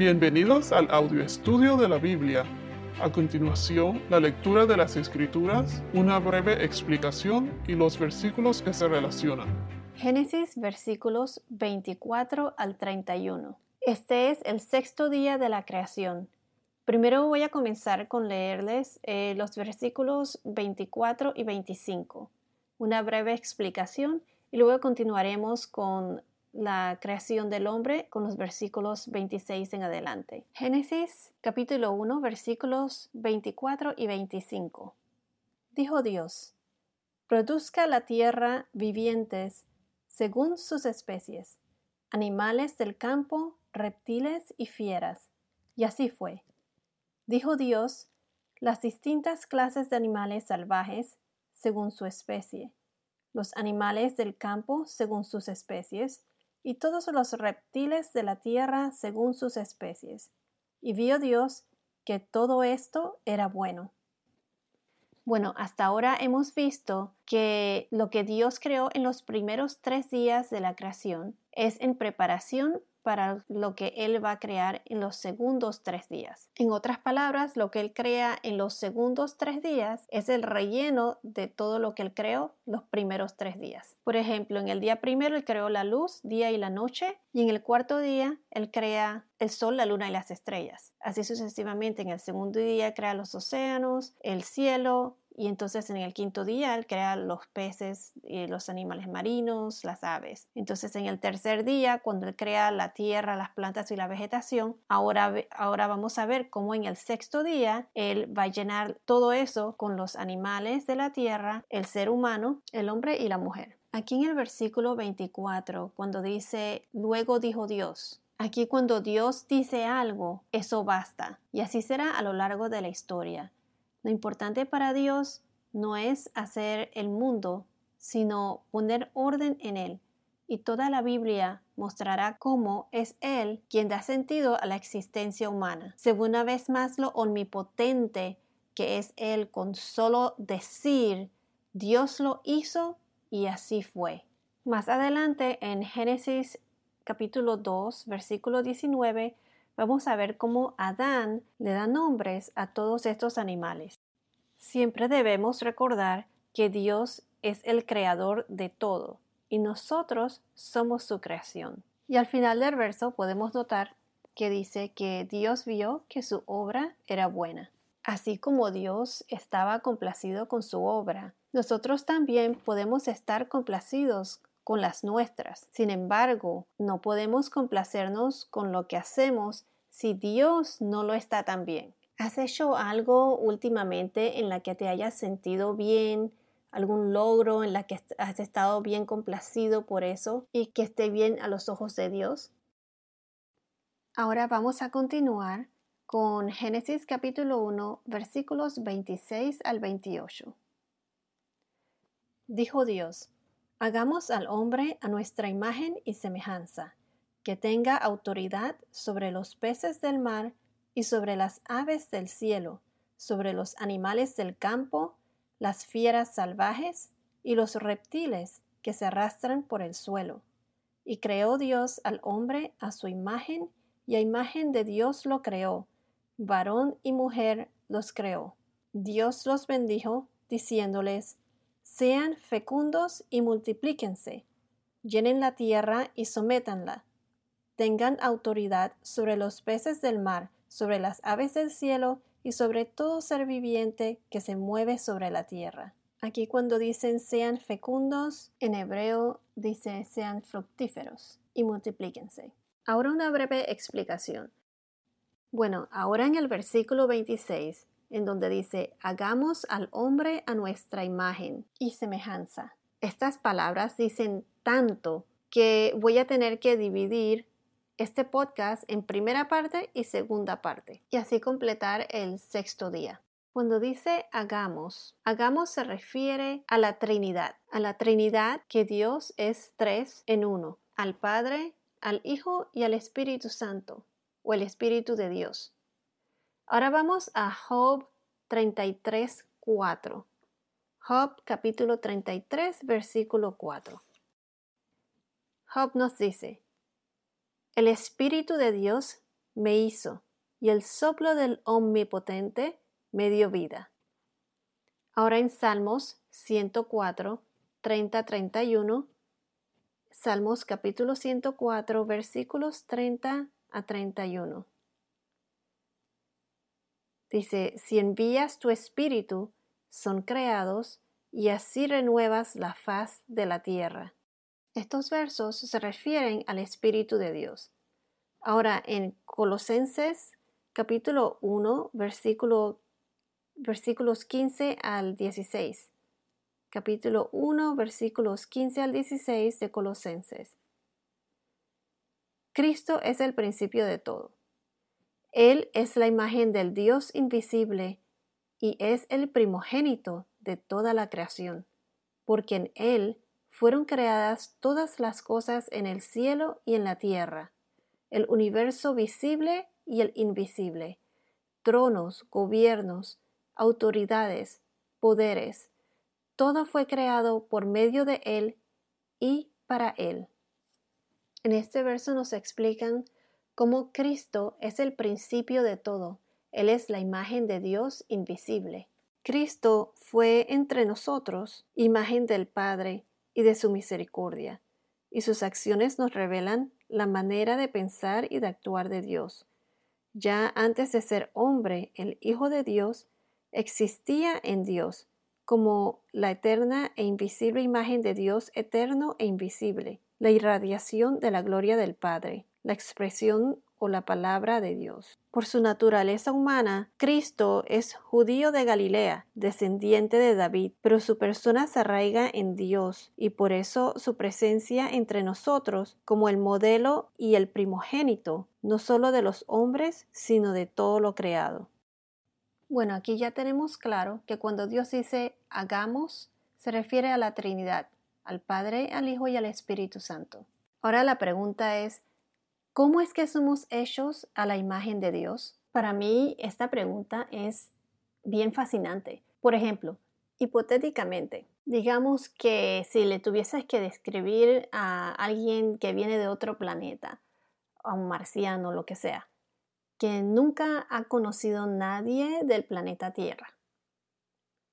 Bienvenidos al audio estudio de la Biblia. A continuación, la lectura de las Escrituras, una breve explicación y los versículos que se relacionan. Génesis versículos 24 al 31. Este es el sexto día de la creación. Primero voy a comenzar con leerles eh, los versículos 24 y 25, una breve explicación y luego continuaremos con la creación del hombre con los versículos 26 en adelante. Génesis capítulo 1 versículos 24 y 25. Dijo Dios, produzca la tierra vivientes según sus especies, animales del campo, reptiles y fieras. Y así fue. Dijo Dios, las distintas clases de animales salvajes según su especie, los animales del campo según sus especies, y todos los reptiles de la tierra según sus especies. Y vio Dios que todo esto era bueno. Bueno, hasta ahora hemos visto que lo que Dios creó en los primeros tres días de la creación es en preparación para lo que Él va a crear en los segundos tres días. En otras palabras, lo que Él crea en los segundos tres días es el relleno de todo lo que Él creó los primeros tres días. Por ejemplo, en el día primero Él creó la luz, día y la noche, y en el cuarto día Él crea el sol, la luna y las estrellas. Así sucesivamente, en el segundo día crea los océanos, el cielo, y entonces en el quinto día él crea los peces, y los animales marinos, las aves. Entonces en el tercer día, cuando él crea la tierra, las plantas y la vegetación, ahora, ahora vamos a ver cómo en el sexto día él va a llenar todo eso con los animales de la tierra, el ser humano, el hombre y la mujer. Aquí en el versículo 24, cuando dice, luego dijo Dios, Aquí cuando Dios dice algo, eso basta. Y así será a lo largo de la historia. Lo importante para Dios no es hacer el mundo, sino poner orden en él. Y toda la Biblia mostrará cómo es Él quien da sentido a la existencia humana. Se ve una vez más lo omnipotente que es Él con solo decir, Dios lo hizo y así fue. Más adelante en Génesis capítulo 2, versículo 19, vamos a ver cómo Adán le da nombres a todos estos animales. Siempre debemos recordar que Dios es el creador de todo y nosotros somos su creación. Y al final del verso podemos notar que dice que Dios vio que su obra era buena. Así como Dios estaba complacido con su obra, nosotros también podemos estar complacidos con las nuestras. Sin embargo, no podemos complacernos con lo que hacemos si Dios no lo está también. ¿Has hecho algo últimamente en la que te hayas sentido bien, algún logro en la que has estado bien complacido por eso y que esté bien a los ojos de Dios? Ahora vamos a continuar con Génesis capítulo 1 versículos 26 al 28. Dijo Dios, Hagamos al hombre a nuestra imagen y semejanza, que tenga autoridad sobre los peces del mar y sobre las aves del cielo, sobre los animales del campo, las fieras salvajes y los reptiles que se arrastran por el suelo. Y creó Dios al hombre a su imagen, y a imagen de Dios lo creó, varón y mujer los creó. Dios los bendijo, diciéndoles, sean fecundos y multiplíquense, llenen la tierra y sométanla, tengan autoridad sobre los peces del mar, sobre las aves del cielo y sobre todo ser viviente que se mueve sobre la tierra. Aquí cuando dicen sean fecundos, en hebreo dice sean fructíferos y multiplíquense. Ahora una breve explicación. Bueno, ahora en el versículo 26 en donde dice, hagamos al hombre a nuestra imagen y semejanza. Estas palabras dicen tanto que voy a tener que dividir este podcast en primera parte y segunda parte y así completar el sexto día. Cuando dice hagamos, hagamos se refiere a la Trinidad, a la Trinidad que Dios es tres en uno, al Padre, al Hijo y al Espíritu Santo, o el Espíritu de Dios. Ahora vamos a Job 33, 4. Job capítulo 33, versículo 4. Job nos dice, El Espíritu de Dios me hizo, y el soplo del Omnipotente me dio vida. Ahora en Salmos 104, 30-31, Salmos capítulo 104, versículos 30 a 31. Dice, si envías tu espíritu, son creados, y así renuevas la faz de la tierra. Estos versos se refieren al Espíritu de Dios. Ahora, en Colosenses capítulo 1, versículo, versículos 15 al 16. Capítulo 1, versículos 15 al 16 de Colosenses. Cristo es el principio de todo. Él es la imagen del Dios invisible y es el primogénito de toda la creación, porque en Él fueron creadas todas las cosas en el cielo y en la tierra, el universo visible y el invisible, tronos, gobiernos, autoridades, poderes. Todo fue creado por medio de Él y para Él. En este verso nos explican cómo Cristo es el principio de todo. Él es la imagen de Dios invisible. Cristo fue entre nosotros imagen del Padre y de su misericordia, y sus acciones nos revelan la manera de pensar y de actuar de Dios. Ya antes de ser hombre, el Hijo de Dios existía en Dios como la eterna e invisible imagen de Dios eterno e invisible, la irradiación de la gloria del Padre, la expresión la palabra de Dios. Por su naturaleza humana, Cristo es judío de Galilea, descendiente de David, pero su persona se arraiga en Dios y por eso su presencia entre nosotros como el modelo y el primogénito, no solo de los hombres, sino de todo lo creado. Bueno, aquí ya tenemos claro que cuando Dios dice hagamos, se refiere a la Trinidad, al Padre, al Hijo y al Espíritu Santo. Ahora la pregunta es, ¿Cómo es que somos hechos a la imagen de Dios? Para mí esta pregunta es bien fascinante. Por ejemplo, hipotéticamente, digamos que si le tuvieses que describir a alguien que viene de otro planeta, a un marciano, lo que sea, que nunca ha conocido nadie del planeta Tierra,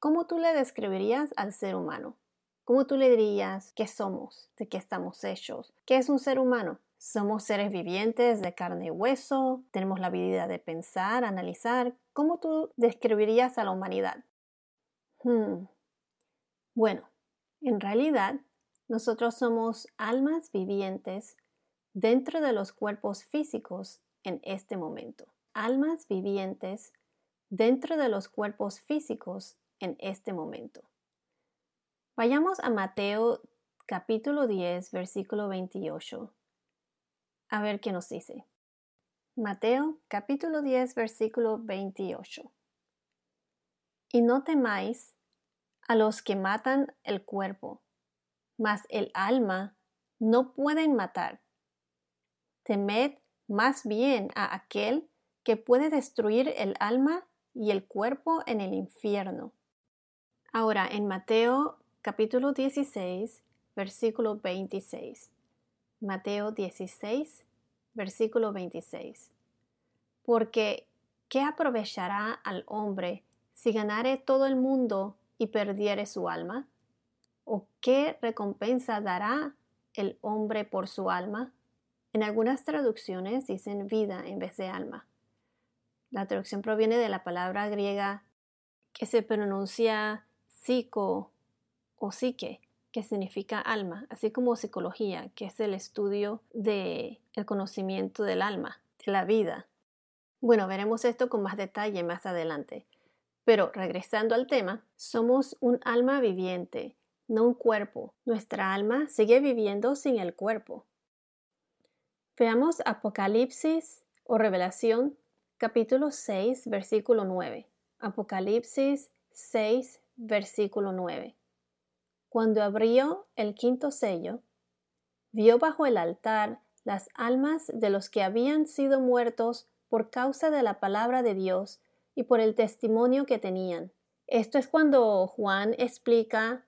¿cómo tú le describirías al ser humano? ¿Cómo tú le dirías qué somos, de qué estamos hechos? ¿Qué es un ser humano? Somos seres vivientes de carne y hueso, tenemos la habilidad de pensar, analizar. ¿Cómo tú describirías a la humanidad? Hmm. Bueno, en realidad, nosotros somos almas vivientes dentro de los cuerpos físicos en este momento. Almas vivientes dentro de los cuerpos físicos en este momento. Vayamos a Mateo capítulo 10, versículo 28 a ver qué nos dice. Mateo capítulo 10 versículo 28. Y no temáis a los que matan el cuerpo, mas el alma no pueden matar. Temed más bien a aquel que puede destruir el alma y el cuerpo en el infierno. Ahora en Mateo capítulo 16, versículo 26. Mateo 16, versículo 26. Porque, ¿qué aprovechará al hombre si ganare todo el mundo y perdiere su alma? ¿O qué recompensa dará el hombre por su alma? En algunas traducciones dicen vida en vez de alma. La traducción proviene de la palabra griega que se pronuncia psico o psique, que significa alma, así como psicología, que es el estudio del el conocimiento del alma, de la vida. Bueno, veremos esto con más detalle más adelante. Pero regresando al tema, somos un alma viviente, no un cuerpo. Nuestra alma sigue viviendo sin el cuerpo. Veamos Apocalipsis o Revelación capítulo 6 versículo 9. Apocalipsis 6 versículo 9. Cuando abrió el quinto sello, vio bajo el altar las almas de los que habían sido muertos por causa de la palabra de Dios y por el testimonio que tenían. Esto es cuando Juan explica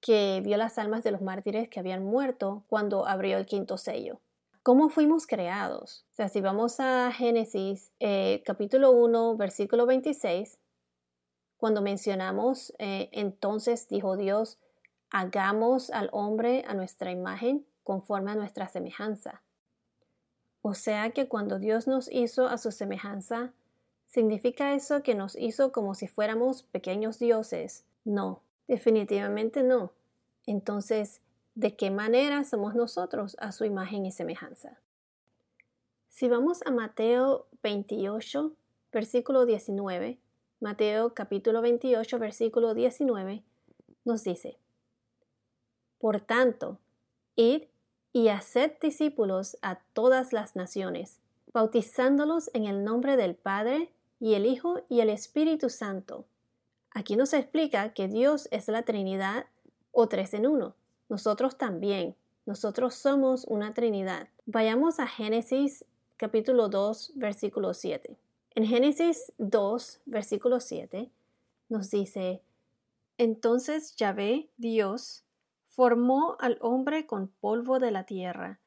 que vio las almas de los mártires que habían muerto cuando abrió el quinto sello. ¿Cómo fuimos creados? O sea, si vamos a Génesis eh, capítulo 1, versículo 26, cuando mencionamos, eh, entonces dijo Dios, hagamos al hombre a nuestra imagen conforme a nuestra semejanza. O sea que cuando Dios nos hizo a su semejanza, ¿significa eso que nos hizo como si fuéramos pequeños dioses? No, definitivamente no. Entonces, ¿de qué manera somos nosotros a su imagen y semejanza? Si vamos a Mateo 28, versículo 19, Mateo capítulo 28, versículo 19, nos dice, Por tanto, id y haced discípulos a todas las naciones, bautizándolos en el nombre del Padre y el Hijo y el Espíritu Santo. Aquí nos explica que Dios es la Trinidad o tres en uno. Nosotros también. Nosotros somos una Trinidad. Vayamos a Génesis capítulo 2, versículo 7. En Génesis 2, versículo 7, nos dice, Entonces Yahvé, Dios, formó al hombre con polvo de la tierra,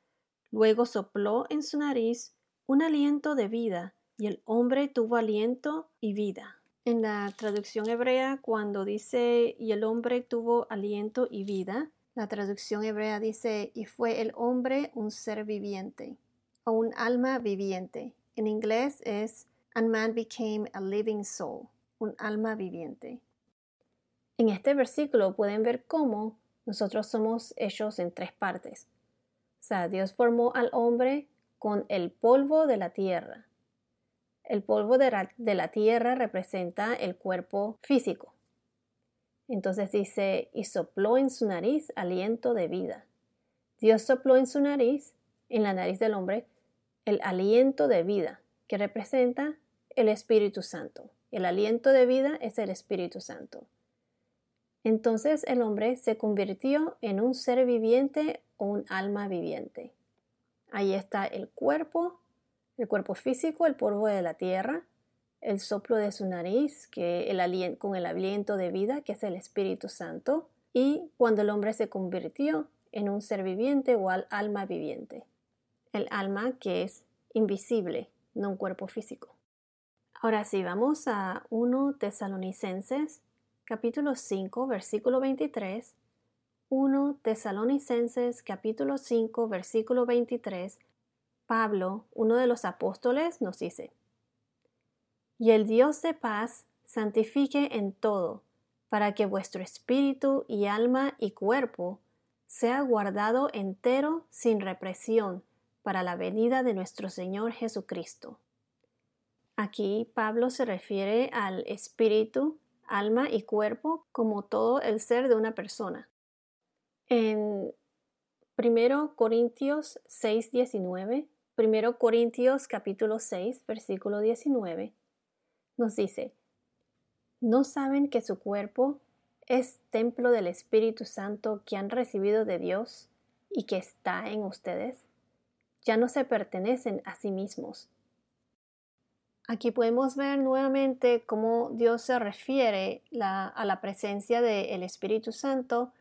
luego sopló en su nariz un aliento de vida, y el hombre tuvo aliento y vida. En la traducción hebrea, cuando dice y el hombre tuvo aliento y vida, la traducción hebrea dice y fue el hombre un ser viviente o un alma viviente. En inglés es and man became a living soul, un alma viviente. En este versículo pueden ver cómo nosotros somos hechos en tres partes. O sea, Dios formó al hombre con el polvo de la tierra. El polvo de la, tierra representa el cuerpo físico. Entonces dice, y sopló en su nariz aliento de vida. Dios sopló en su nariz, en la nariz del hombre, el aliento de vida, que representa el Espíritu Santo. El aliento de vida es el Espíritu Santo. Entonces el hombre se convirtió en un ser viviente o un alma viviente. Ahí está el cuerpo, el cuerpo físico, el polvo de la tierra, el soplo de su nariz, que el con el aliento de vida, que es el Espíritu Santo, y cuando el hombre se convirtió en un ser viviente o al alma viviente. El alma que es invisible, no un cuerpo físico. Ahora sí, vamos a 1 Tesalonicenses, capítulo 5, versículo 23. 1 Tesalonicenses, capítulo 5, versículo 23. Pablo, uno de los apóstoles, nos dice, Y el Dios de paz santifique en todo, para que vuestro espíritu y alma y cuerpo sea guardado entero sin represión para la venida de nuestro Señor Jesucristo. Aquí Pablo se refiere al espíritu, alma y cuerpo como todo el ser de una persona. En 1 Corintios 6, 19, 1 Corintios capítulo 6, versículo 19, nos dice, ¿no saben que su cuerpo es templo del Espíritu Santo que han recibido de Dios y que está en ustedes? Ya no se pertenecen a sí mismos Aquí podemos ver nuevamente cómo Dios se refiere a la presencia del Espíritu Santo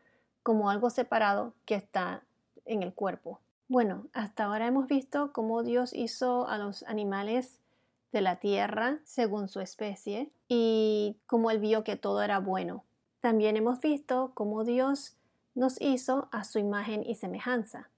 como algo separado que está en el cuerpo. Bueno, hasta ahora hemos visto cómo Dios hizo a los animales de la tierra según su especie y cómo él vio que todo era bueno. También hemos visto cómo Dios nos hizo a su imagen y semejanza.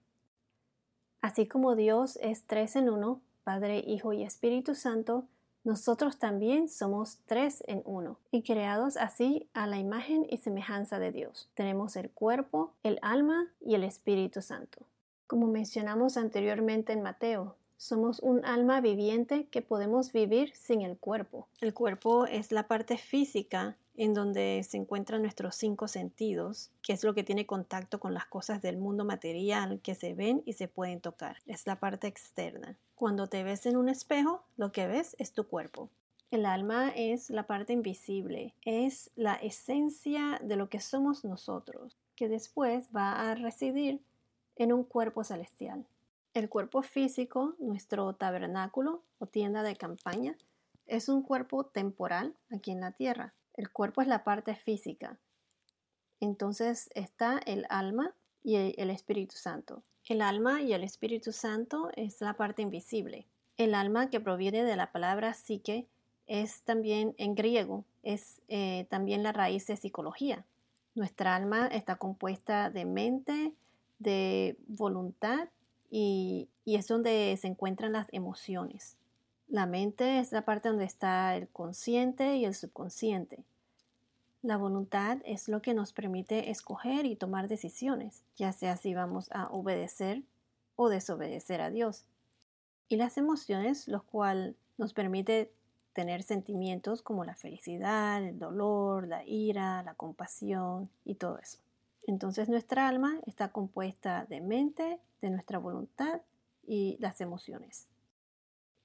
Así como Dios es tres en uno, Padre, Hijo y Espíritu Santo, nosotros también somos tres en uno y creados así a la imagen y semejanza de Dios. Tenemos el cuerpo, el alma y el Espíritu Santo. Como mencionamos anteriormente en Mateo, somos un alma viviente que podemos vivir sin el cuerpo. El cuerpo es la parte física en donde se encuentran nuestros cinco sentidos, que es lo que tiene contacto con las cosas del mundo material que se ven y se pueden tocar. Es la parte externa. Cuando te ves en un espejo, lo que ves es tu cuerpo. El alma es la parte invisible, es la esencia de lo que somos nosotros, que después va a residir en un cuerpo celestial. El cuerpo físico, nuestro tabernáculo o tienda de campaña, es un cuerpo temporal aquí en la tierra. El cuerpo es la parte física. Entonces está el alma y el Espíritu Santo. El alma y el Espíritu Santo es la parte invisible. El alma que proviene de la palabra psique es también en griego, es eh, también la raíz de psicología. Nuestra alma está compuesta de mente, de voluntad y, y es donde se encuentran las emociones. La mente es la parte donde está el consciente y el subconsciente. La voluntad es lo que nos permite escoger y tomar decisiones, ya sea si vamos a obedecer o desobedecer a Dios. Y las emociones, lo cual nos permite tener sentimientos como la felicidad, el dolor, la ira, la compasión y todo eso. Entonces nuestra alma está compuesta de mente, de nuestra voluntad y las emociones.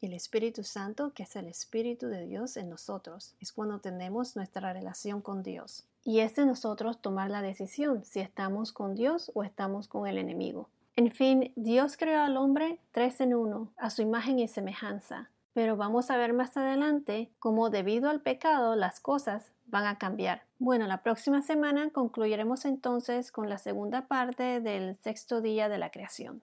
El Espíritu Santo, que es el Espíritu de Dios en nosotros, es cuando tenemos nuestra relación con Dios. Y es de nosotros tomar la decisión si estamos con Dios o estamos con el enemigo. En fin, Dios creó al hombre tres en uno, a su imagen y semejanza. Pero vamos a ver más adelante cómo debido al pecado las cosas van a cambiar. Bueno, la próxima semana concluiremos entonces con la segunda parte del sexto día de la creación.